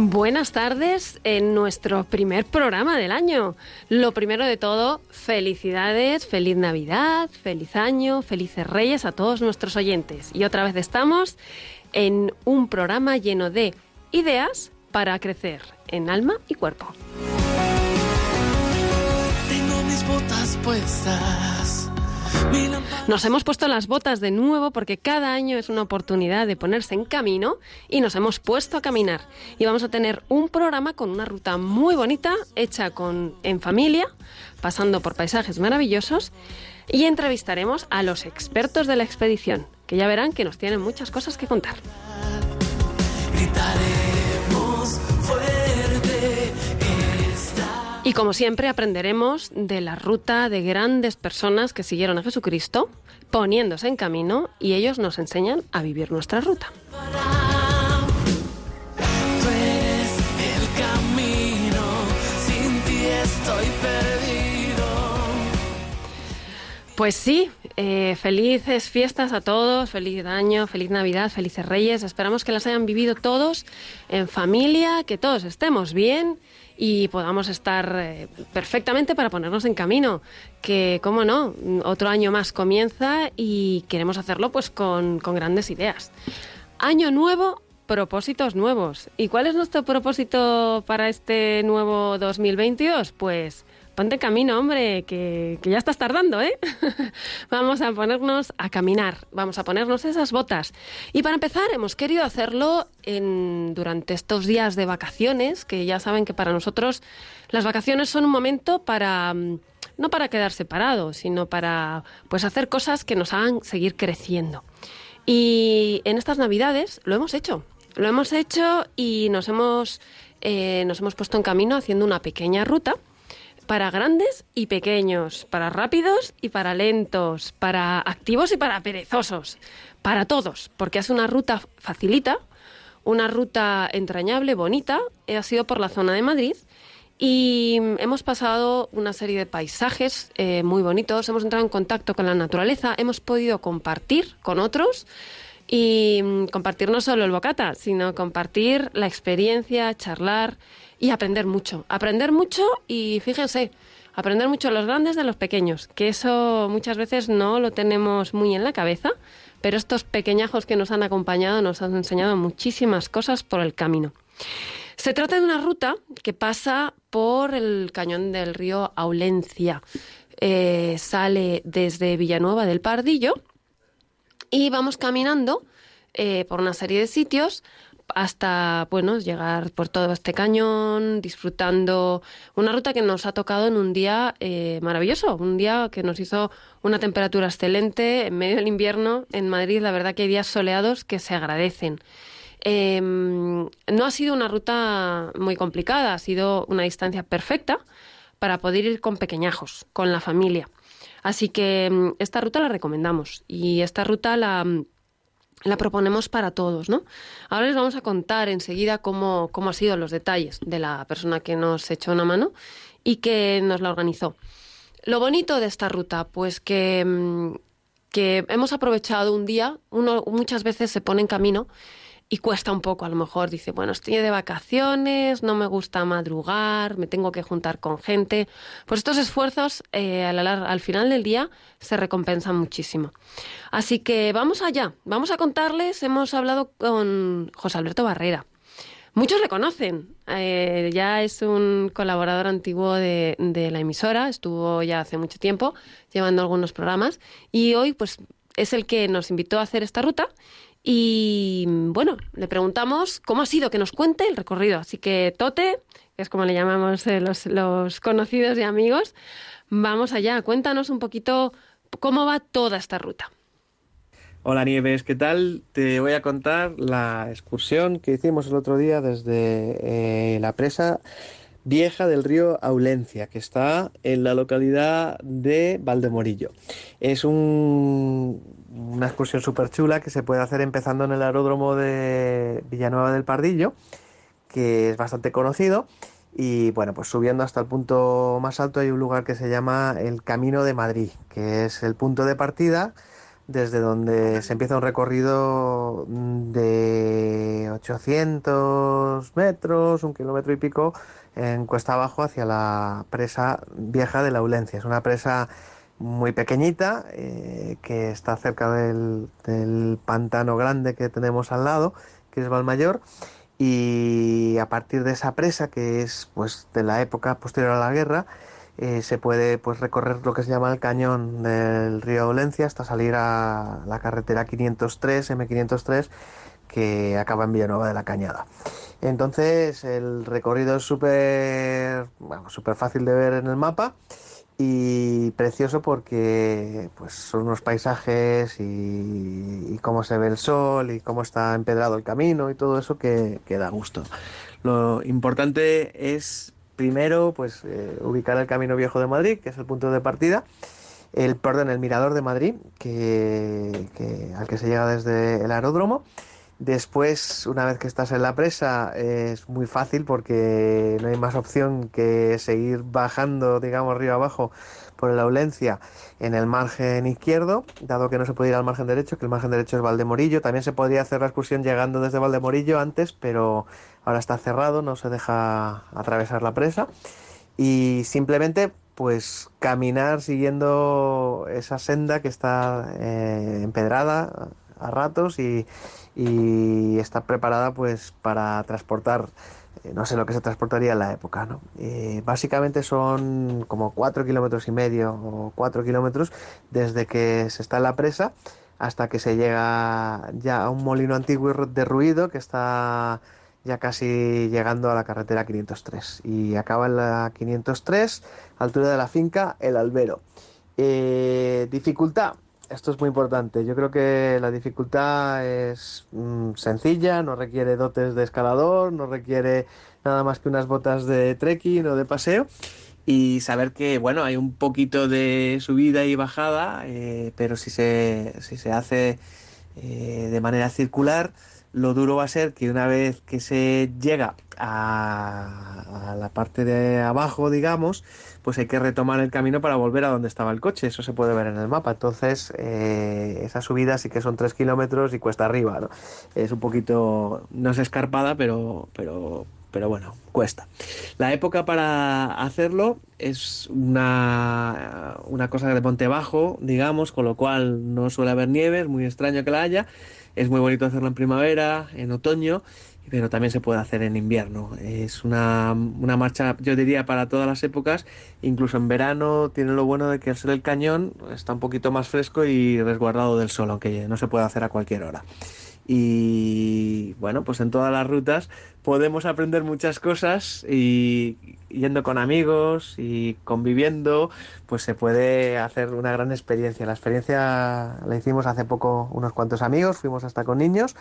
Buenas tardes en nuestro primer programa del año. Lo primero de todo, felicidades, feliz Navidad, feliz año, felices Reyes a todos nuestros oyentes. Y otra vez estamos en un programa lleno de ideas para crecer en alma y cuerpo. Tengo mis botas puestas, Nos hemos puesto las botas de nuevo porque cada año es una oportunidad de ponerse en camino y nos hemos puesto a caminar. Y vamos a tener un programa con una ruta muy bonita, hecha con, en familia, pasando por paisajes maravillosos y entrevistaremos a los expertos de la expedición, que ya verán que nos tienen muchas cosas que contar. Y como siempre aprenderemos de la ruta de grandes personas que siguieron a Jesucristo, poniéndose en camino y ellos nos enseñan a vivir nuestra ruta. Pues sí, eh, felices fiestas a todos, feliz año, feliz Navidad, felices Reyes. Esperamos que las hayan vivido todos en familia, que todos estemos bien y podamos estar eh, perfectamente para ponernos en camino. Que, cómo no, otro año más comienza y queremos hacerlo pues con, con grandes ideas. Año nuevo, propósitos nuevos. ¿Y cuál es nuestro propósito para este nuevo 2022? Pues ponte camino, hombre, que, ya estás tardando, ¿eh? vamos a ponernos a caminar, vamos a ponernos esas botas. Y para empezar, hemos querido hacerlo durante estos días de vacaciones, que ya saben que para nosotros las vacaciones son un momento para... mm, No para quedar separados, sino para pues hacer cosas que nos hagan seguir creciendo. Y en estas navidades lo hemos hecho. Lo hemos hecho y nos hemos, eh, nos hemos puesto en camino haciendo una pequeña ruta para grandes y pequeños, para rápidos y para lentos, para activos y para perezosos, para todos, porque es una ruta facilita, una ruta entrañable, bonita, ha sido por la zona de Madrid y hemos pasado una serie de paisajes eh, muy bonitos, hemos entrado en contacto con la naturaleza, hemos podido compartir con otros y mm, compartir no solo el bocata, sino compartir la experiencia, charlar y aprender mucho. Aprender mucho y fíjense, aprender mucho los grandes de los pequeños, que eso muchas veces no lo tenemos muy en la cabeza, pero estos pequeñajos que nos han acompañado nos han enseñado muchísimas cosas por el camino. Se trata de una ruta que pasa por el cañón del río Aulencia. Eh, sale desde Villanueva del Pardillo y vamos caminando eh, por una serie de sitios hasta bueno llegar por todo este cañón disfrutando una ruta que nos ha tocado en un día eh, maravilloso un día que nos hizo una temperatura excelente en medio del invierno. En Madrid la verdad que hay días soleados que se agradecen. Eh, no ha sido una ruta muy complicada ha sido una distancia perfecta para poder ir con pequeñajos con la familia. Así que mm, esta ruta la recomendamos y esta ruta la la proponemos para todos, ¿no? Ahora les vamos a contar enseguida cómo, cómo han sido los detalles de la persona que nos echó una mano y que nos la organizó. Lo bonito de esta ruta, pues que, mm, que hemos aprovechado un día, uno muchas veces se pone en camino y cuesta un poco, a lo mejor dice, bueno, estoy de vacaciones, no me gusta madrugar, me tengo que juntar con gente. Pues estos esfuerzos eh, al, al- al final del día se recompensan muchísimo. Así que vamos allá, vamos a contarles, hemos hablado con José Alberto Barrera. Muchos le conocen, eh, ya es un colaborador antiguo de la emisora, estuvo ya hace mucho tiempo llevando algunos programas y hoy pues es el que nos invitó a hacer esta ruta y bueno, le preguntamos cómo ha sido que nos cuente el recorrido. Así que Tote, que es como le llamamos eh, los, los conocidos y amigos, vamos allá, cuéntanos un poquito cómo va toda esta ruta. Hola Nieves, ¿qué tal? Te voy a contar la excursión que hicimos el otro día desde eh, la presa vieja del río Aulencia, que está en la localidad de Valdemorillo. Es un- una excursión súper chula que se puede hacer empezando en el aeródromo de Villanueva del Pardillo, que es bastante conocido. Y bueno, pues subiendo hasta el punto más alto hay un lugar que se llama el Camino de Madrid, que es el punto de partida desde donde se empieza un recorrido de 800 metros, un kilómetro y pico, en cuesta abajo hacia la presa vieja de la Aulencia. Es una presa muy pequeñita eh, que está cerca del, del pantano grande que tenemos al lado, que es Valmayor. Y a partir de esa presa, que es pues de la época posterior a la guerra, eh, se puede pues recorrer lo que se llama el cañón del río Aulencia hasta salir a la carretera 503, M503, que acaba en Villanueva de la Cañada. Entonces el recorrido es súper bueno, súper fácil de ver en el mapa y precioso porque pues son unos paisajes y, cómo se ve el sol y cómo está empedrado el camino y todo eso que, que da gusto. Lo importante es primero pues eh, ubicar el Camino Viejo de Madrid, que es el punto de partida, el perdón, el mirador de Madrid, que- al que se llega desde el aeródromo. Después, una vez que estás en la presa, es muy fácil porque no hay más opción que seguir bajando, digamos, río abajo por la Aulencia en el margen izquierdo, dado que no se puede ir al margen derecho, que el margen derecho es Valdemorillo. También se podría hacer la excursión llegando desde Valdemorillo antes, pero ahora está cerrado, no se deja atravesar la presa. Y simplemente, pues, caminar siguiendo esa senda que está eh, empedrada a ratos y, y está preparada, pues, para transportar eh, no sé lo que se transportaría en la época, ¿no? Eh, básicamente son como cuatro kilómetros y medio o cuatro kilómetros desde que se está en la presa hasta que se llega ya a un molino antiguo y ru- derruido que está ya casi llegando a la carretera 503 y acaba en la 503, altura de la finca El Albero. Eh, dificultad. Esto es muy importante. Yo creo que la dificultad es mm, sencilla, no requiere dotes de escalador, no requiere nada más que unas botas de trekking o de paseo y saber que, bueno, hay un poquito de subida y bajada, eh, pero si se, si se hace eh, de manera circular, lo duro va a ser que una vez que se llega a, la parte de abajo, digamos, pues hay que retomar el camino para volver a donde estaba el coche. Eso se puede ver en el mapa. Entonces, eh, esa subida sí que son 3 kilómetros y cuesta arriba. Es un poquito, no es escarpada, pero, pero, pero bueno, cuesta. La época para hacerlo es una, una cosa de monte bajo, digamos, con lo cual no suele haber nieve, es muy extraño que la haya. Es muy bonito hacerlo en primavera, en otoño, pero también se puede hacer en invierno. Es una, una marcha, yo diría, para todas las épocas. Incluso en verano tiene lo bueno de que al ser el cañón está un poquito más fresco y resguardado del sol, aunque no se puede hacer a cualquier hora. Y bueno, pues en todas las rutas podemos aprender muchas cosas y yendo con amigos y conviviendo, pues se puede hacer una gran experiencia. La experiencia la hicimos hace poco unos cuantos amigos, fuimos hasta con niños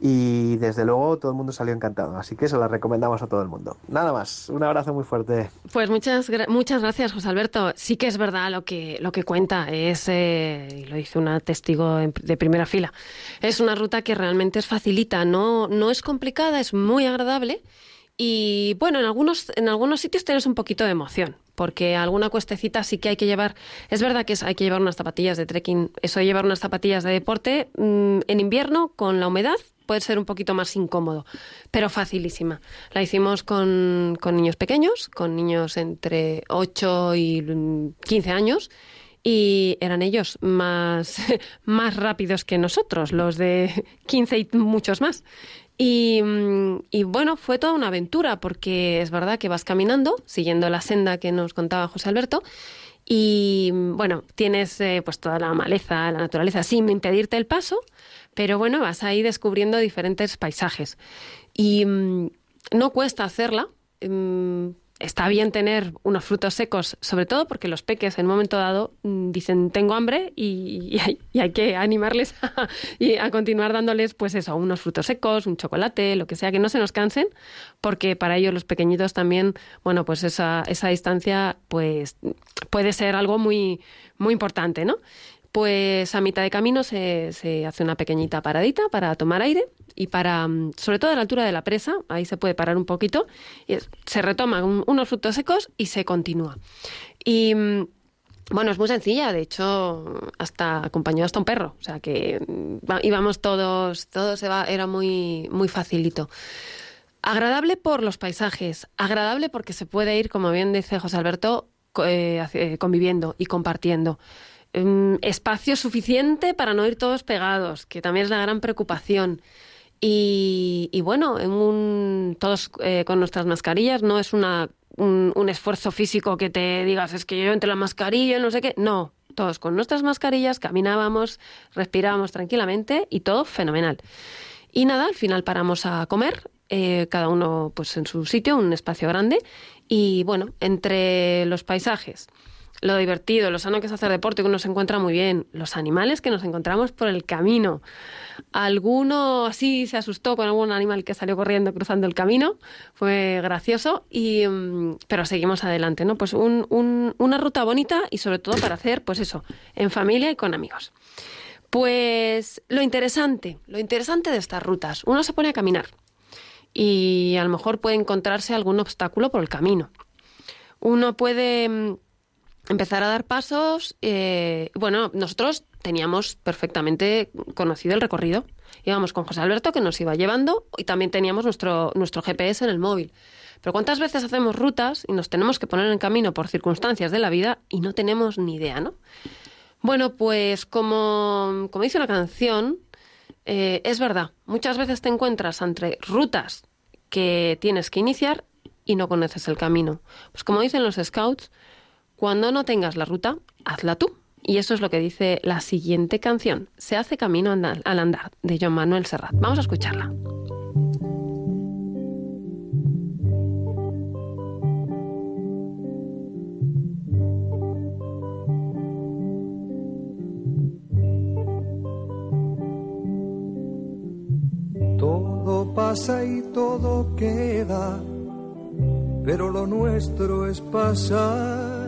y desde luego todo el mundo salió encantado. Así que se la recomendamos a todo el mundo. Nada más, un abrazo muy fuerte. Pues muchas, muchas gracias, José Alberto. Sí que es verdad lo que, lo que cuenta, es, eh, lo dice una testigo de primera fila, es una ruta que realmente es facilita, no, no es complicada, es muy agradable y bueno, en algunos, en algunos sitios tienes un poquito de emoción, porque alguna cuestecita sí que hay que llevar, es verdad que hay que llevar unas zapatillas de trekking, eso de llevar unas zapatillas de deporte mm, en invierno con la humedad puede ser un poquito más incómodo, pero facilísima. La hicimos con, con niños pequeños, con niños entre 8 y mm, 15 años, y eran ellos más, más rápidos que nosotros, los de 15 y muchos más. Y, mm, y bueno, fue toda una aventura, porque es verdad que vas caminando, siguiendo la senda que nos contaba José Alberto, y mm, bueno, tienes eh, pues toda la maleza, la naturaleza, sin impedirte el paso, pero bueno, vas ahí descubriendo diferentes paisajes. Y mm, no cuesta hacerla. mm, está bien tener unos frutos secos, sobre todo porque los peques en un momento dado mm, dicen tengo hambre y, hay que animarles a, y a continuar dándoles pues eso, unos frutos secos, un chocolate, lo que sea, que no se nos cansen, porque para ellos los pequeñitos también, bueno, pues esa, esa distancia pues puede ser algo muy, muy importante, ¿no? Pues a mitad de camino se, se hace una pequeñita paradita para tomar aire y para, mm, sobre todo a la altura de la presa, ahí se puede parar un poquito, y se retoman un- unos frutos secos y se continúa. Y mm, bueno, es muy sencilla, de hecho, hasta acompañó hasta un perro, o sea que mm, íbamos todos, todo se va, era muy, muy facilito. Agradable por los paisajes, agradable porque se puede ir, como bien dice José Alberto, eh, conviviendo y compartiendo. Mm, espacio suficiente para no ir todos pegados, que también es la gran preocupación. Y, bueno, todos eh, con nuestras mascarillas, no es un esfuerzo físico que te digas, es que yo entre la mascarilla, no sé qué. No, todos con nuestras mascarillas caminábamos, respirábamos tranquilamente y todo fenomenal. Y nada, al final paramos a comer, eh, cada uno pues en su sitio, un espacio grande. Y bueno, entre los paisajes, lo divertido, lo sano que es hacer deporte, que uno se encuentra muy bien, los animales que nos encontramos por el camino. Alguno así se asustó con algún animal que salió corriendo cruzando el camino, fue gracioso, y, mm, pero seguimos adelante, ¿no? Pues un- un- una ruta bonita y sobre todo para hacer, pues eso, en familia y con amigos. Pues lo interesante, lo interesante de estas rutas, uno se pone a caminar y a lo mejor puede encontrarse algún obstáculo por el camino. Uno puede mm, empezar a dar pasos. eh, bueno, nosotros teníamos perfectamente conocido el recorrido. Íbamos con José Alberto que nos iba llevando y también teníamos nuestro, nuestro GPS en el móvil. Pero ¿cuántas veces hacemos rutas y nos tenemos que poner en camino por circunstancias de la vida y no tenemos ni idea, ¿no? Bueno, pues como, como dice una canción, eh, es verdad, muchas veces te encuentras entre rutas que tienes que iniciar y no conoces el camino. Pues como dicen los scouts, cuando no tengas la ruta, hazla tú. Y eso es lo que dice la siguiente canción, Se hace camino al andar, de John Manuel Serrat. Vamos a escucharla. Todo pasa y todo queda, pero lo nuestro es pasar,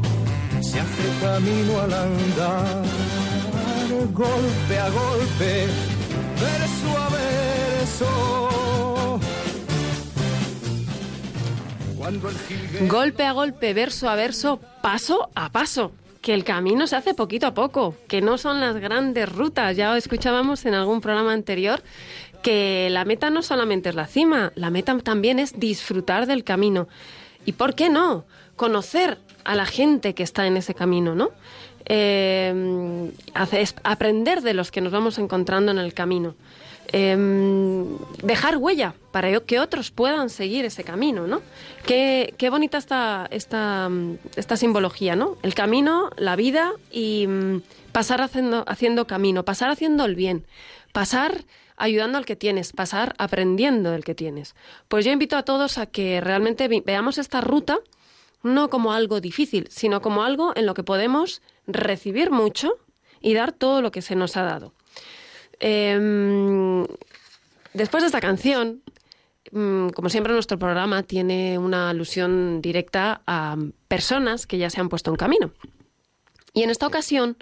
se hace camino al andar. Golpe a golpe, verso a verso. Golpe a golpe, verso a verso, paso a paso. Que el camino se hace poquito a poco, que no son las grandes rutas. Ya escuchábamos en algún programa anterior que la meta no solamente es la cima, la meta también es disfrutar del camino. ¿Y por qué no? Conocer a la gente que está en ese camino, ¿no? Eh, aprender de los que nos vamos encontrando en el camino. Eh, dejar huella para que otros puedan seguir ese camino, ¿no? Qué, bonita esta, esta, esta simbología, ¿no? El camino, la vida y mm, pasar haciendo, haciendo camino, pasar haciendo el bien, pasar ayudando al que tienes, pasar aprendiendo del que tienes. Pues yo invito a todos a que realmente veamos esta ruta no como algo difícil, sino como algo en lo que podemos recibir mucho y dar todo lo que se nos ha dado. Em, después de esta canción, mm, como siempre nuestro programa tiene una alusión directa a personas que ya se han puesto en camino. Y en esta ocasión,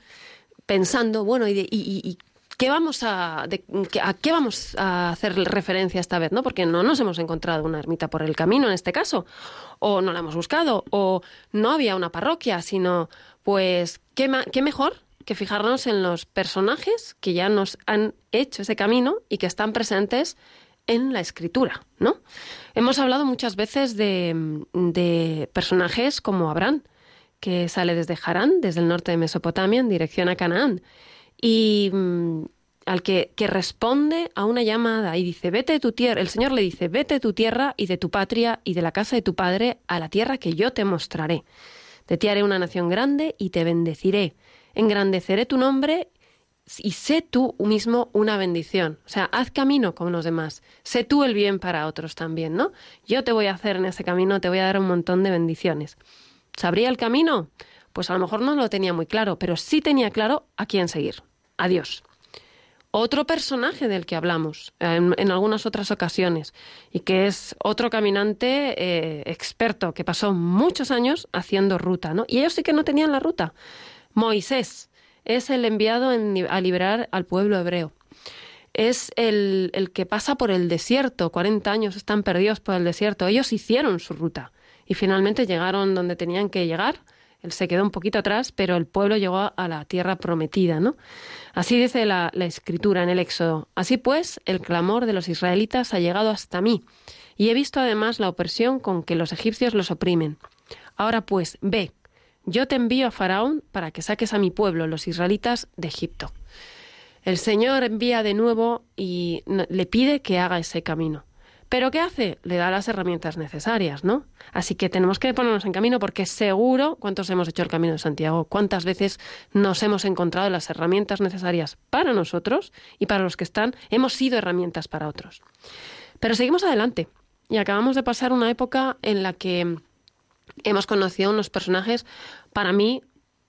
pensando, bueno, ¿y, de- qué vamos a, a qué vamos a hacer referencia esta vez? ¿no? Porque no nos hemos encontrado una ermita por el camino en este caso, o no la hemos buscado, o no había una parroquia, sino, pues, ¿qué, ma- qué mejor que fijarnos en los personajes que ya nos han hecho ese camino y que están presentes en la escritura, ¿no? Hemos hablado muchas veces de, de personajes como Abraham, que sale desde Harán, desde el norte de Mesopotamia, en dirección a Canaán, y mm, al que, que responde a una llamada y dice, vete de tu tierra, el Señor le dice, vete de tu tierra y de tu patria y de la casa de tu padre a la tierra que yo te mostraré. De ti haré una nación grande y te bendeciré. Engrandeceré tu nombre y sé tú mismo una bendición. O sea, haz camino como los demás. Sé tú el bien para otros también, ¿no? Yo te voy a hacer en ese camino, te voy a dar un montón de bendiciones. ¿Sabría el camino? Pues a lo mejor no lo tenía muy claro, pero sí tenía claro a quién seguir. A Dios. Otro personaje del que hablamos en, algunas otras ocasiones y que es otro caminante eh, experto que pasó muchos años haciendo ruta, ¿no? Y ellos sí que no tenían la ruta. Moisés es el enviado en- a liberar al pueblo hebreo. Es el, el que pasa por el desierto, 40 años están perdidos por el desierto. Ellos hicieron su ruta y finalmente llegaron donde tenían que llegar. Él se quedó un poquito atrás, pero el pueblo llegó a la tierra prometida, ¿no? Así dice la, la escritura en el Éxodo. Así pues, el clamor de los israelitas ha llegado hasta mí, y he visto además la opresión con que los egipcios los oprimen. Ahora pues, ve, yo te envío a Faraón para que saques a mi pueblo, los israelitas, de Egipto. El Señor envía de nuevo y le pide que haga ese camino. Pero ¿qué hace? Le da las herramientas necesarias, ¿no? Así que tenemos que ponernos en camino porque seguro cuántos hemos hecho el camino de Santiago, cuántas veces nos hemos encontrado las herramientas necesarias para nosotros y para los que están, hemos sido herramientas para otros. Pero seguimos adelante y acabamos de pasar una época en la que hemos conocido unos personajes para mí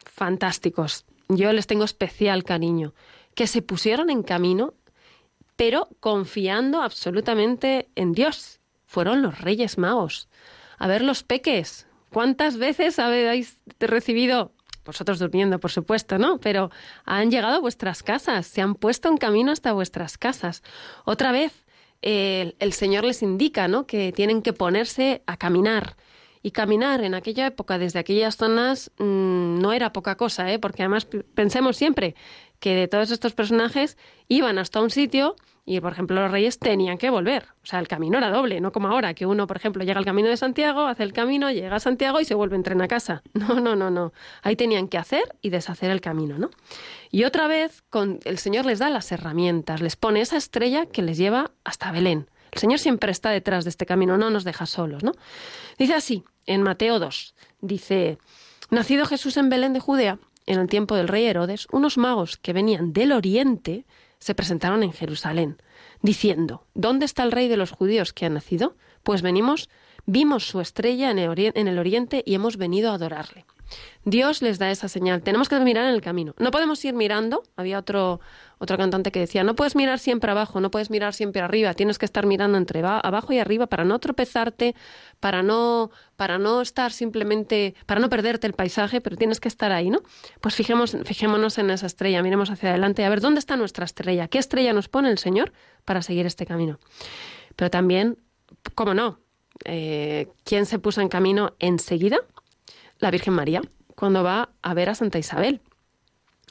fantásticos. Yo les tengo especial cariño, que se pusieron en camino, pero confiando absolutamente en Dios. Fueron los Reyes Magos. A ver los peques. ¿Cuántas veces habéis recibido vosotros durmiendo, por supuesto, ¿no? Pero han llegado a vuestras casas, se han puesto en camino hasta vuestras casas. Otra vez, el Señor les indica, ¿no? Que tienen que ponerse a caminar. Y caminar en aquella época desde aquellas zonas mm, no era poca cosa, ¿eh? porque además pensemos siempre que de todos estos personajes iban hasta un sitio y, por ejemplo, los reyes tenían que volver. O sea, el camino era doble, no como ahora, que uno, por ejemplo, llega al camino de Santiago, hace el camino, llega a Santiago y se vuelve en tren a casa. No, no, no, no. Ahí tenían que hacer y deshacer el camino, ¿no? Y otra vez, con, el Señor les da las herramientas, les pone esa estrella que les lleva hasta Belén. El Señor siempre está detrás de este camino, no nos deja solos, ¿no? Dice así, en Mateo 2, dice, nacido Jesús en Belén de Judea, en el tiempo del rey Herodes, unos magos que venían del oriente se presentaron en Jerusalén, diciendo, ¿dónde está el rey de los judíos que ha nacido? Pues venimos, vimos su estrella en el, ori- en el oriente y hemos venido a adorarle. Dios les da esa señal. Tenemos que mirar en el camino. No podemos ir mirando. Había otro, otro cantante que decía, no puedes mirar siempre abajo, no puedes mirar siempre arriba. Tienes que estar mirando entre ba- abajo y arriba para no tropezarte, para no, para no estar simplemente, para no perderte el paisaje, pero tienes que estar ahí, ¿no? Pues fijemos, fijémonos en esa estrella, miremos hacia adelante, a ver dónde está nuestra estrella, qué estrella nos pone el Señor para seguir este camino. Pero también, cómo no, eh, ¿quién se puso en camino enseguida? La Virgen María, cuando va a ver a Santa Isabel.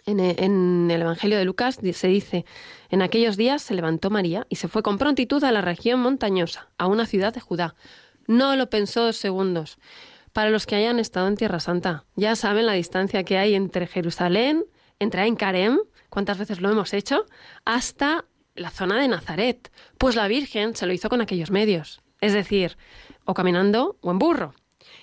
En, e- el Evangelio de Lucas se dice, en aquellos días se levantó María y se fue con prontitud a la región montañosa, a una ciudad de Judá. No lo pensó dos segundos. Para los que hayan estado en Tierra Santa, ya saben la distancia que hay entre Jerusalén, entre Ain Karem, cuántas veces lo hemos hecho, hasta la zona de Nazaret. Pues la Virgen se lo hizo con aquellos medios, es decir, o caminando o en burro.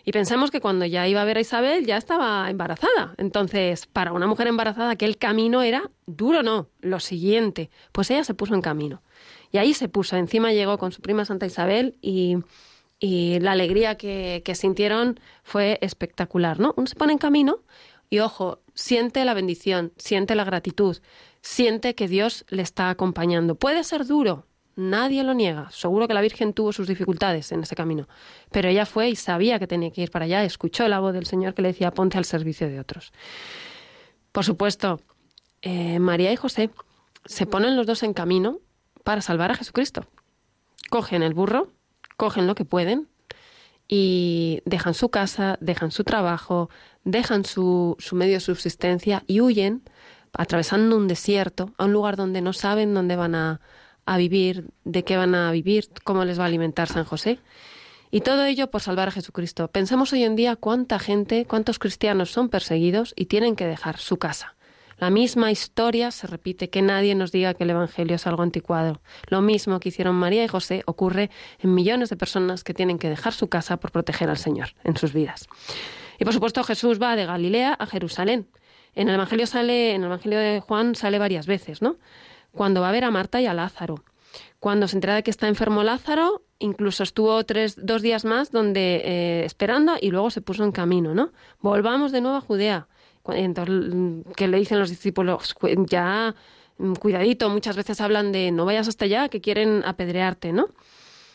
Y pensamos que cuando ya iba a ver a Isabel ya estaba embarazada. Entonces, para una mujer embarazada, aquel camino era duro, no, lo siguiente. Pues ella se puso en camino. Y ahí se puso. Encima llegó con su prima Santa Isabel y, la alegría que, que sintieron fue espectacular, ¿no? Uno se pone en camino y, ojo, siente la bendición, siente la gratitud, siente que Dios le está acompañando. Puede ser duro, nadie lo niega. Seguro que la Virgen tuvo sus dificultades en ese camino, pero ella fue y sabía que tenía que ir para allá, escuchó la voz del Señor que le decía, ponte al servicio de otros. Por supuesto, eh, María y José se ponen los dos en camino para salvar a Jesucristo. Cogen el burro, cogen lo que pueden y dejan su casa, dejan su trabajo, dejan su, su medio de subsistencia y huyen atravesando un desierto a un lugar donde no saben dónde van a, a vivir, de qué van a vivir, cómo les va a alimentar San José. Y todo ello por salvar a Jesucristo. Pensemos hoy en día cuánta gente, cuántos cristianos son perseguidos y tienen que dejar su casa. La misma historia se repite, que nadie nos diga que el Evangelio es algo anticuado. Lo mismo que hicieron María y José ocurre en millones de personas que tienen que dejar su casa por proteger al Señor en sus vidas. Y por supuesto Jesús va de Galilea a Jerusalén. En el Evangelio sale, en el Evangelio de Juan sale varias veces, ¿no? Cuando va a ver a Marta y a Lázaro. Cuando se entera de que está enfermo Lázaro, incluso estuvo tres, dos días más donde eh, esperando y luego se puso en camino, ¿no? Volvamos de nuevo a Judea. Entonces, que le dicen los discípulos, "Cu- ya, mm, cuidadito, muchas veces hablan de no vayas hasta allá, que quieren apedrearte, ¿no?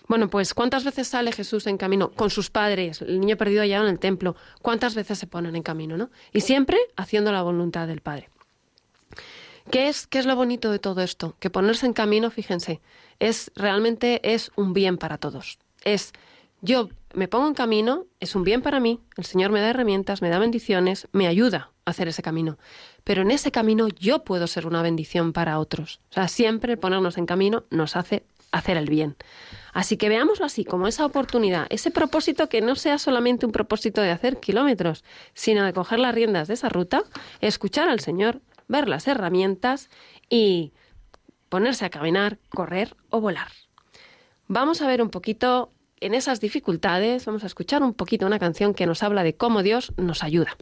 Bueno, pues ¿cuántas veces sale Jesús en camino con sus padres, el niño perdido allá en el templo? ¿Cuántas veces se ponen en camino, no? Y siempre haciendo la voluntad del Padre. ¿Qué es, ¿Qué es lo bonito de todo esto? Que ponerse en camino, fíjense, es realmente es un bien para todos. Es yo me pongo en camino, es un bien para mí, el Señor me da herramientas, me da bendiciones, me ayuda a hacer ese camino. Pero en ese camino yo puedo ser una bendición para otros. O sea, siempre ponernos en camino nos hace hacer el bien. Así que veámoslo así, como esa oportunidad, ese propósito que no sea solamente un propósito de hacer kilómetros, sino de coger las riendas de esa ruta, escuchar al Señor, ver las herramientas y ponerse a caminar, correr o volar. Vamos a ver un poquito en esas dificultades, vamos a escuchar un poquito una canción que nos habla de cómo Dios nos ayuda.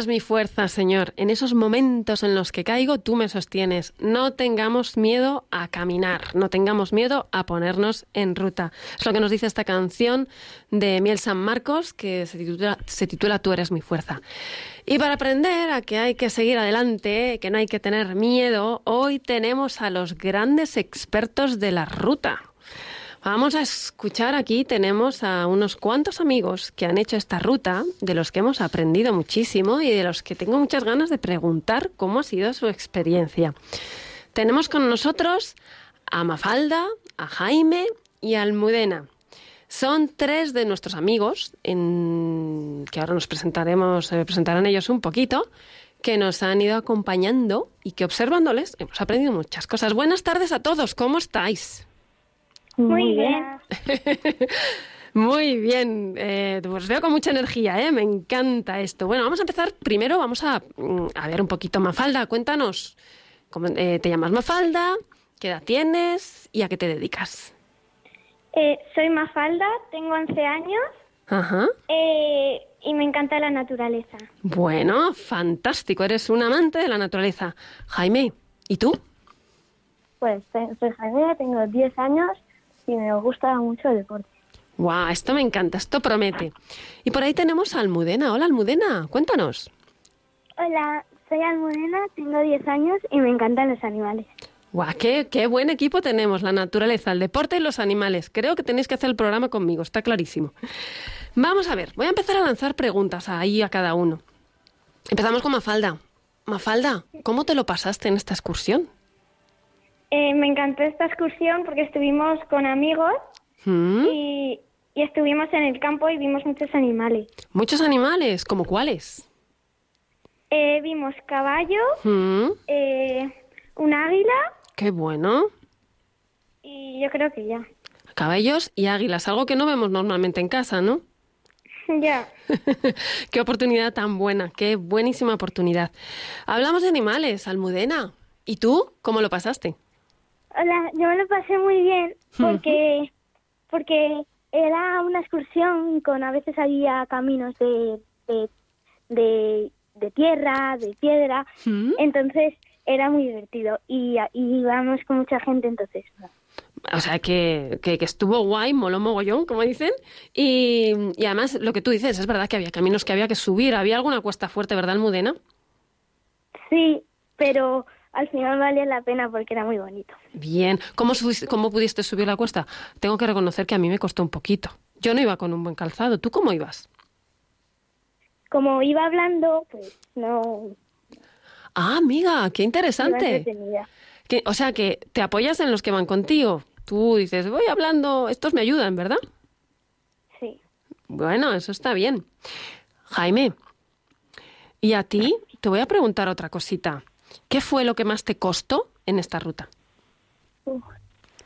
Eres mi fuerza, Señor. En esos momentos en los que caigo, tú me sostienes. No tengamos miedo a caminar, no tengamos miedo a ponernos en ruta. Es lo que nos dice esta canción de Miel San Marcos, que se titula, se titula Tú eres mi fuerza. Y para aprender a que hay que seguir adelante, que no hay que tener miedo, hoy tenemos a los grandes expertos de la ruta. Vamos a escuchar aquí, tenemos a unos cuantos amigos que han hecho esta ruta, de los que hemos aprendido muchísimo y de los que tengo muchas ganas de preguntar cómo ha sido su experiencia. Tenemos con nosotros a Mafalda, a Jaime y a Almudena. Son tres de nuestros amigos, en- que ahora nos presentaremos, eh, presentarán ellos un poquito, que nos han ido acompañando y que observándoles hemos aprendido muchas cosas. Buenas tardes a todos, ¿cómo estáis? Muy bien. Muy bien, eh, os veo con mucha energía, ¿eh? me encanta esto. Bueno, vamos a empezar. Primero vamos a, mm, a ver un poquito Mafalda. Cuéntanos, ¿cómo, eh, ¿te llamas Mafalda? ¿Qué edad tienes? ¿Y a qué te dedicas? Eh, soy Mafalda, tengo 11 años Ajá. eh, y me encanta la naturaleza. Bueno, fantástico, eres un amante de la naturaleza. Jaime, ¿y tú? Pues soy Jaime, tengo 10 años y me gusta mucho el deporte. Guau, esto me encanta, esto promete. Y por ahí tenemos a Almudena. Hola, Almudena, cuéntanos. Hola, soy Almudena, tengo 10 años y me encantan los animales. Guau, qué, qué buen equipo tenemos, la naturaleza, el deporte y los animales. Creo que tenéis que hacer el programa conmigo, está clarísimo. Vamos a ver, voy a empezar a lanzar preguntas ahí a cada uno. Empezamos con Mafalda. Mafalda, ¿cómo te lo pasaste en esta excursión? Eh, me encantó esta excursión porque estuvimos con amigos ¿Mm? y, y estuvimos en el campo y vimos muchos animales. Muchos animales, ¿como cuáles? Eh, vimos caballo, ¿Mm? eh, un águila Qué bueno. y yo creo que ya. Caballos y águilas, algo que no vemos normalmente en casa, ¿no? ya. qué oportunidad tan buena, qué buenísima oportunidad. Hablamos de animales, Almudena. ¿Y tú cómo lo pasaste? Hola, yo me lo pasé muy bien porque porque era una excursión con a veces había caminos de de, de, de tierra, de piedra, ¿Mm? entonces era muy divertido y, y íbamos con mucha gente entonces. O sea, que, que, que estuvo guay, moló mogollón, como dicen. Y, y además, lo que tú dices, es verdad que había caminos que había que subir. Había alguna cuesta fuerte, ¿verdad, Almudena? Sí, pero al final valía la pena porque era muy bonito. Bien. ¿Cómo, subiste- ¿Cómo pudiste subir la cuesta? Tengo que reconocer que a mí me costó un poquito. Yo no iba con un buen calzado. ¿Tú cómo ibas? Como iba hablando, pues no Ah, amiga, qué interesante. Que- o sea, que te apoyas en los que van contigo. Tú dices, voy hablando, estos me ayudan, ¿verdad? Sí. Bueno, eso está bien. Jaime, ¿y a ti? Te voy a preguntar otra cosita. ¿Qué fue lo que más te costó en esta ruta?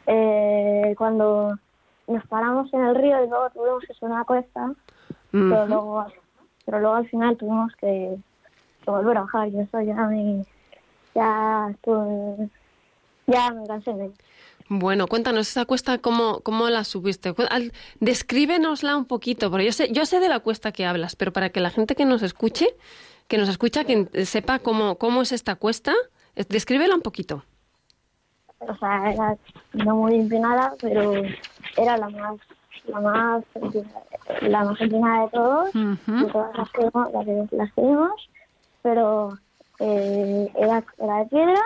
Eh, cuando nos paramos en el río y luego tuvimos que subir una cuesta, pero, luego, pero luego al final tuvimos que, que volver a bajar. Yo eso ya me, ya estuve, ya me cansé de Bueno, cuéntanos esa cuesta, ¿cómo, cómo la subiste? Descríbenosla un poquito, porque yo sé, yo sé de la cuesta que hablas, pero para que la gente que nos escuche, que nos escucha, que sepa cómo, cómo es esta cuesta, descríbela un poquito. O sea, era no muy empinada, pero era la más, la más, la más empinada de todos, de todas las que, vimos- las que- las que vimos, pero eh, era, era de piedra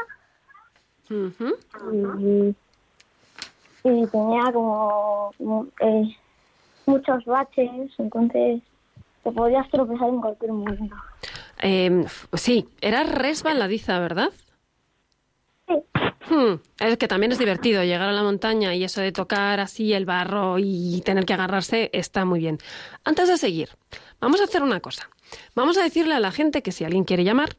y, y tenía como, como, eh, muchos baches, entonces te podías tropezar en cualquier momento. Eh, f- sí, era resbaladiza, ¿verdad? Sí. Hmm, Es que también es divertido llegar a la montaña y eso de tocar así el barro y tener que agarrarse está muy bien. Antes de seguir, vamos a hacer una cosa. Vamos a decirle a la gente que si alguien quiere llamar,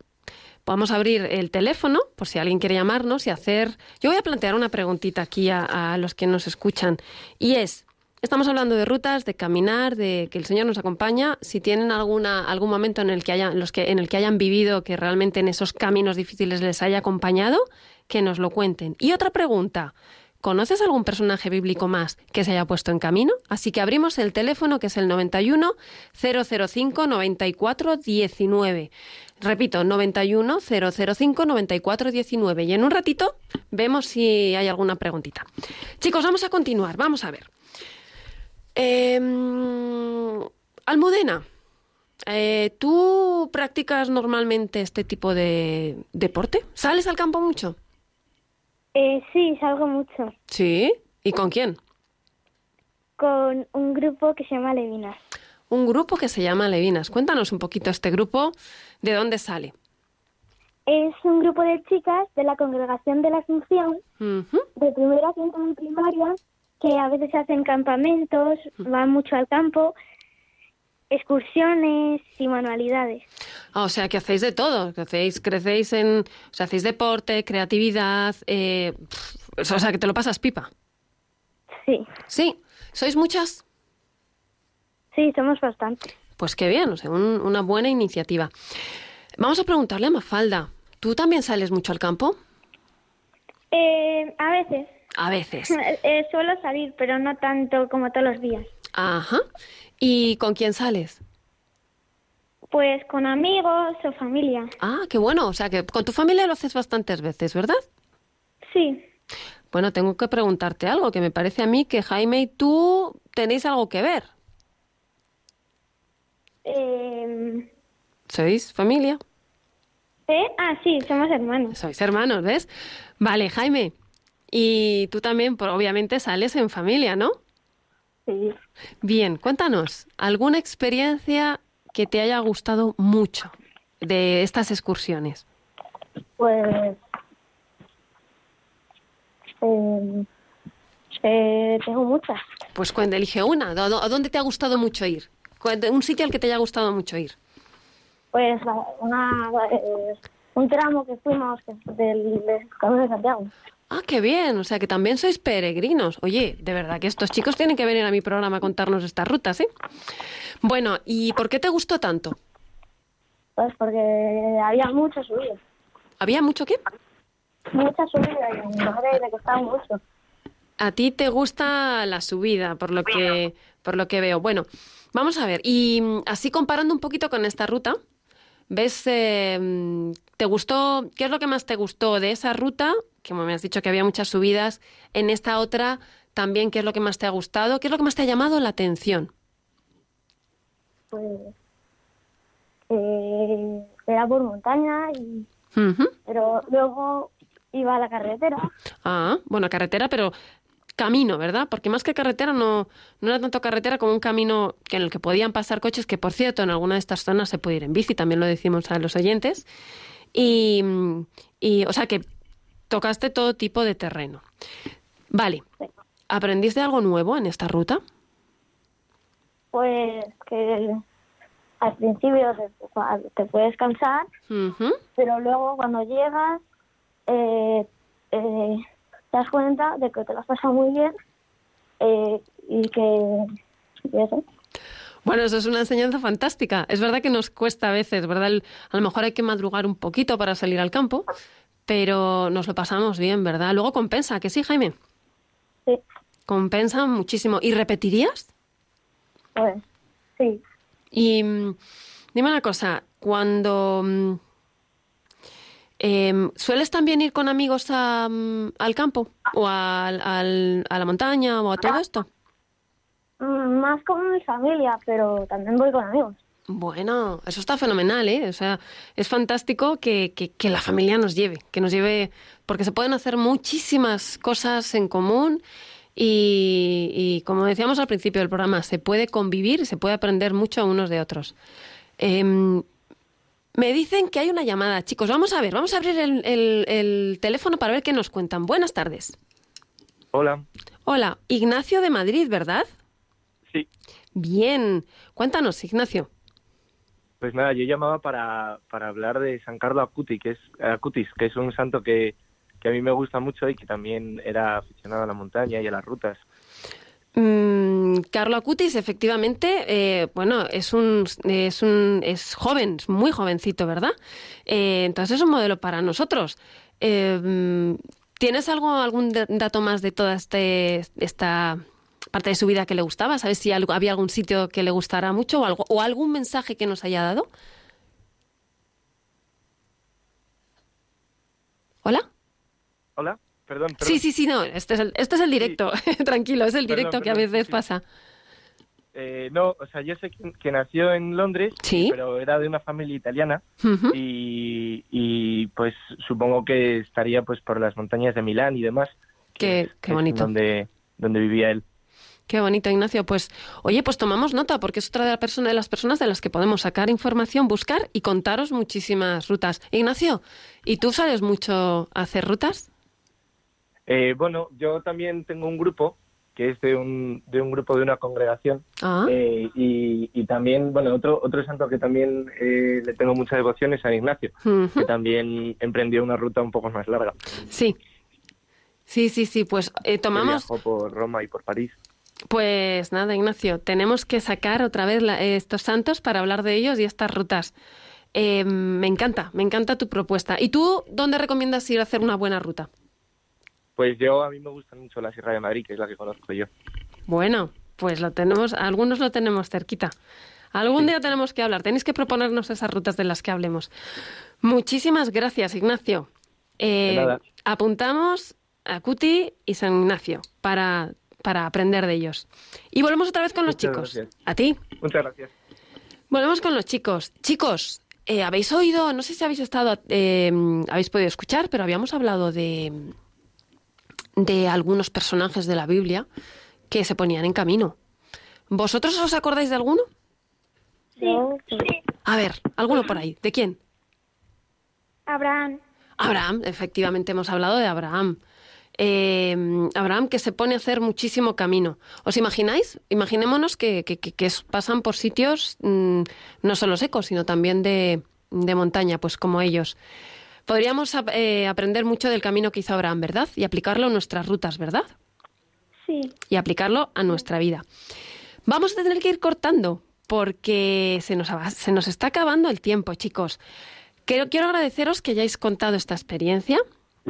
vamos a abrir el teléfono por si alguien quiere llamarnos y hacer... Yo voy a plantear una preguntita aquí a, a los que nos escuchan y es, estamos hablando de rutas, de caminar, de que el Señor nos acompaña. Si tienen alguna, algún momento en el, que hayan, los que, en el que hayan vivido que realmente en esos caminos difíciles les haya acompañado, que nos lo cuenten. Y otra pregunta, ¿Conoces algún personaje bíblico más que se haya puesto en camino? Así que abrimos el teléfono que es el 91 005 94 19. Repito, 91 005 94 19. Y en un ratito vemos si hay alguna preguntita. Chicos, vamos a continuar. Vamos a ver. Em, Almudena, eh, ¿tú practicas normalmente este tipo de deporte? ¿Sales al campo mucho? Eh, sí, salgo mucho. Sí. ¿Y con quién? Con un grupo que se llama Levinas. Un grupo que se llama Levinas. Cuéntanos un poquito este grupo, ¿de dónde sale? Es un grupo de chicas de la Congregación de la Asunción, de primera quinta de primaria, que a veces hacen campamentos, van mucho al campo, excursiones y manualidades. Ah, o sea, que hacéis de todo, que hacéis, crecéis en, o sea, hacéis deporte, creatividad, eh, o sea, que te lo pasas pipa. Sí, Sí, ¿sois muchas? sí, somos bastantes. Pues qué bien, o sea, un- una buena iniciativa. Vamos a preguntarle a Mafalda, ¿tú también sales mucho al campo? Eh, a veces. A veces. Eh, suelo salir, pero no tanto como todos los días. Ajá. ¿Y con quién sales? Pues con amigos o familia. Ah, qué bueno, o sea, que con tu familia lo haces bastantes veces, ¿verdad? Sí, Bueno, tengo que preguntarte algo, que me parece a mí que Jaime y tú tenéis algo que ver. eh, ¿Sois familia? ¿eh? Ah, sí, somos hermanos. Sois hermanos, ¿ves? Vale, Jaime. Y tú también, por- obviamente, sales en familia, ¿no? Sí. Bien, cuéntanos, ¿alguna experiencia que te haya gustado mucho de estas excursiones? Pues. Eh, eh, tengo muchas. Pues cuando elige una, ¿a dó- a dónde te ha gustado mucho ir? Un sitio al que te haya gustado mucho ir. Pues una, eh, un tramo que fuimos del, del Camino de Santiago. Ah, qué bien, o sea que también sois peregrinos. Oye, de verdad que estos chicos tienen que venir a mi programa a contarnos estas rutas, ¿eh? Bueno, ¿y por qué te gustó tanto? Pues porque había mucha subida. ¿Había mucho qué? Mucha subida y me me costaba mucho. A ti te gusta la subida, por lo que, por lo que veo. Bueno, vamos a ver. Y mm, así comparando un poquito con esta ruta, ¿ves? eh, mm, ¿Te gustó? ¿Qué es lo que más te gustó de esa ruta? Que me has dicho que había muchas subidas. En esta otra, también, ¿qué es lo que más te ha gustado? ¿Qué es lo que más te ha llamado la atención? Pues. eh, era por montaña, y, pero luego iba a la carretera. Ah, bueno, carretera, pero camino, ¿verdad? Porque más que carretera no, no era tanto carretera como un camino en el que podían pasar coches, que por cierto en alguna de estas zonas se puede ir en bici, también lo decimos a los oyentes. Y, y o sea que tocaste todo tipo de terreno. Vale, ¿aprendiste algo nuevo en esta ruta? Pues que al principio te, puedes cansar, pero luego cuando llegas eh, eh, te das cuenta de que te lo has pasado muy bien eh, y que y eso. Bueno, eso es una enseñanza fantástica. Es verdad que nos cuesta a veces, ¿verdad? El- A lo mejor hay que madrugar un poquito para salir al campo, pero nos lo pasamos bien, ¿verdad? Luego compensa, que sí, Jaime. Sí, Compensa muchísimo. ¿Y repetirías? pues sí. Y mm, dime una cosa, cuando mm, em, sueles también ir con amigos a, mm, al campo o al- al- a la montaña o a todo esto. Más con mi familia, pero también voy con amigos. Bueno, eso está fenomenal, ¿eh? O sea, es fantástico que, que- que la familia nos lleve, que nos lleve, porque se pueden hacer muchísimas cosas en común y, y, como decíamos al principio del programa, se puede convivir y se puede aprender mucho unos de otros. Em, me dicen que hay una llamada, chicos. Vamos a ver, vamos a abrir el, el- el teléfono para ver qué nos cuentan. Buenas tardes. Hola, Hola, Ignacio de Madrid, ¿verdad? sí. Bien. Cuéntanos, Ignacio. Pues nada, yo llamaba para, para hablar de San Carlo Acuti, que es, Acutis, que es un santo que, que a mí me gusta mucho y que también era aficionado a la montaña y a las rutas. Mm, Carlo Acutis, efectivamente, eh, bueno, es un, es un, es joven, es muy jovencito, ¿verdad? Eh, entonces es un modelo para nosotros. Eh, mm, ¿Tienes algo, algún da- dato más de toda este, esta parte de su vida que le gustaba? ¿Sabes si algo- había algún sitio que le gustara mucho o, algo, o algún mensaje que nos haya dado? ¿Hola? Hola, perdón. perdón. Sí, sí, sí, no, este es el, este es el directo, tranquilo, es el Perdón, directo que a veces sí. pasa. Eh, no, o sea, yo sé que, que nació en Londres, Sí. pero era de una familia italiana y, y, pues supongo que estaría pues por las montañas de Milán y demás. Qué- qué bonito. Donde, donde vivía él. Qué bonito, Ignacio. Pues, oye, pues tomamos nota, porque es otra de, la persona, de las personas de las que podemos sacar información, buscar y contaros muchísimas rutas. Ignacio, ¿y tú sales mucho a hacer rutas? Eh, bueno, yo también tengo un grupo que es de un, de un grupo de una congregación Ah, eh, y, y también, bueno, otro, otro santo que también eh, le tengo mucha devoción es San Ignacio, que también emprendió una ruta un poco más larga. sí. Sí, sí, sí, pues eh, tomamos, Viajó por Roma y por París. Pues nada, Ignacio, tenemos que sacar otra vez la- estos santos para hablar de ellos y estas rutas. Eh, me encanta, me encanta tu propuesta. ¿Y tú dónde recomiendas ir a hacer una buena ruta? Pues yo, a mí me gusta mucho la Sierra de Madrid, que es la que conozco yo. Bueno, pues lo tenemos, algunos lo tenemos cerquita. Algún día tenemos que hablar, tenéis que proponernos esas rutas de las que hablemos. Muchísimas gracias, Ignacio. Eh, apuntamos a Cuti y San Ignacio para, para aprender de ellos. Y volvemos otra vez con los chicos. gracias. A ti. Muchas gracias. Volvemos con los chicos. Chicos, eh, habéis oído, no sé si habéis estado, eh, habéis podido escuchar, pero habíamos hablado de, de algunos personajes de la Biblia que se ponían en camino. ¿Vosotros os acordáis de alguno? Sí. sí. A ver, alguno por ahí. ¿De quién? Abraham. Abraham, efectivamente hemos hablado de Abraham. Eh, Abraham que se pone a hacer muchísimo camino. ¿Os imagináis? Imaginémonos que, que- que- que es- pasan por sitios mm, no solo secos, sino también de, de montaña, pues como ellos. Podríamos eh, aprender mucho del camino que hizo Abraham, ¿verdad? Y aplicarlo a nuestras rutas, ¿verdad? Sí. y aplicarlo a nuestra vida. Vamos a tener que ir cortando porque se nos, se nos está acabando el tiempo, chicos. Quiero, quiero agradeceros que hayáis contado esta experiencia.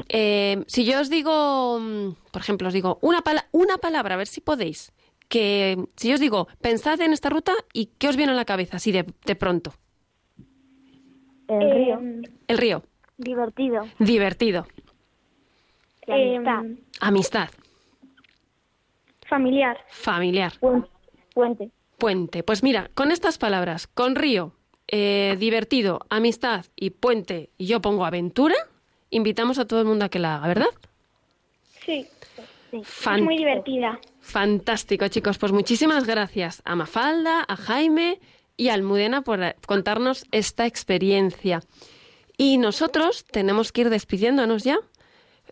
Eh, si yo os digo, mm, por ejemplo, os digo una, pala- una palabra, a ver si podéis, que si yo os digo, pensad en esta ruta y qué os viene a la cabeza así de, de pronto. El río. El río, Divertido. divertido, La amistad. amistad, familiar. familiar. Puente. Puente. Pues mira, con estas palabras, con río, eh, divertido, amistad y puente, y yo pongo aventura, invitamos a todo el mundo a que la haga, ¿verdad? Sí. Fan- divertida. Fantástico, chicos. Pues muchísimas gracias a Mafalda, a Jaime y a Almudena por eh, contarnos esta experiencia. Y nosotros tenemos que ir despidiéndonos ya,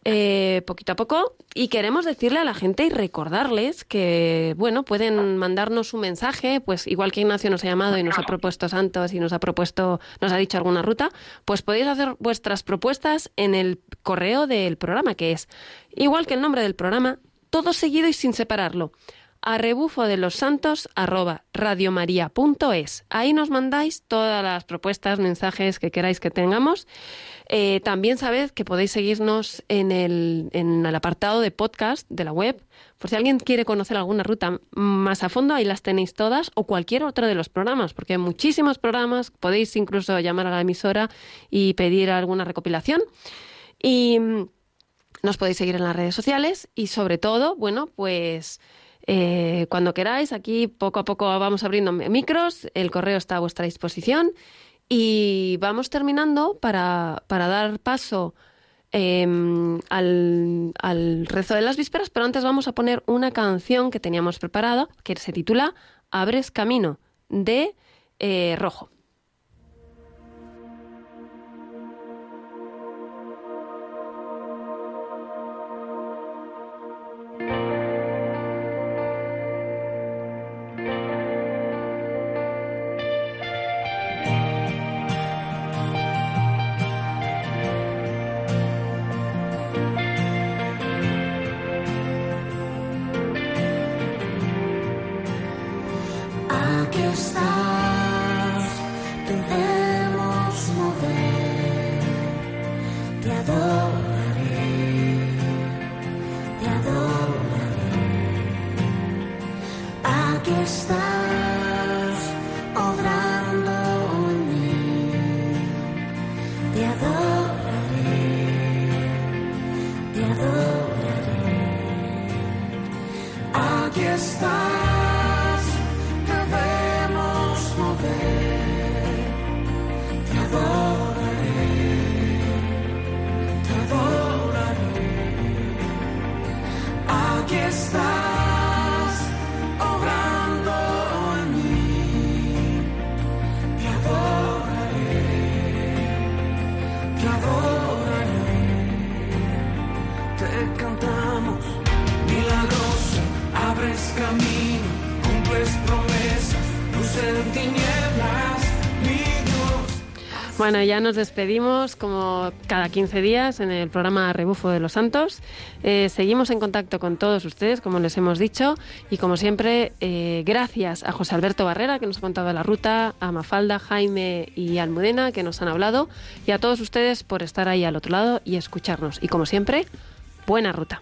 eh, poquito a poco, y queremos decirle a la gente y recordarles que, bueno, pueden mandarnos un mensaje, pues igual que Ignacio nos ha llamado y nos ha propuesto santos y nos ha propuesto, nos ha dicho alguna ruta, pues podéis hacer vuestras propuestas en el correo del programa, que es igual que el nombre del programa, todo seguido y sin separarlo a rebufo de los santos arroba. Ahí nos mandáis todas las propuestas, mensajes que queráis que tengamos. Eh, también sabed que podéis seguirnos en el, en el apartado de podcast de la web. Por si alguien quiere conocer alguna ruta más a fondo, ahí las tenéis todas o cualquier otro de los programas, porque hay muchísimos programas. Podéis incluso llamar a la emisora y pedir alguna recopilación. Y mm, nos podéis seguir en las redes sociales y sobre todo, bueno, pues eh, cuando queráis, aquí poco a poco vamos abriendo micros, el correo está a vuestra disposición y vamos terminando para, para dar paso eh, al, al rezo de las vísperas, pero antes vamos a poner una canción que teníamos preparada que se titula Abres Camino de eh, Rojo. Bueno, ya nos despedimos como cada 15 días en el programa Rebufo de los Santos. Eh, seguimos en contacto con todos ustedes, como les hemos dicho, y como siempre, eh, gracias a José Alberto Barrera, que nos ha contado la ruta, a Mafalda, Jaime y Almudena, que nos han hablado, y a todos ustedes por estar ahí al otro lado y escucharnos. Y como siempre, buena ruta.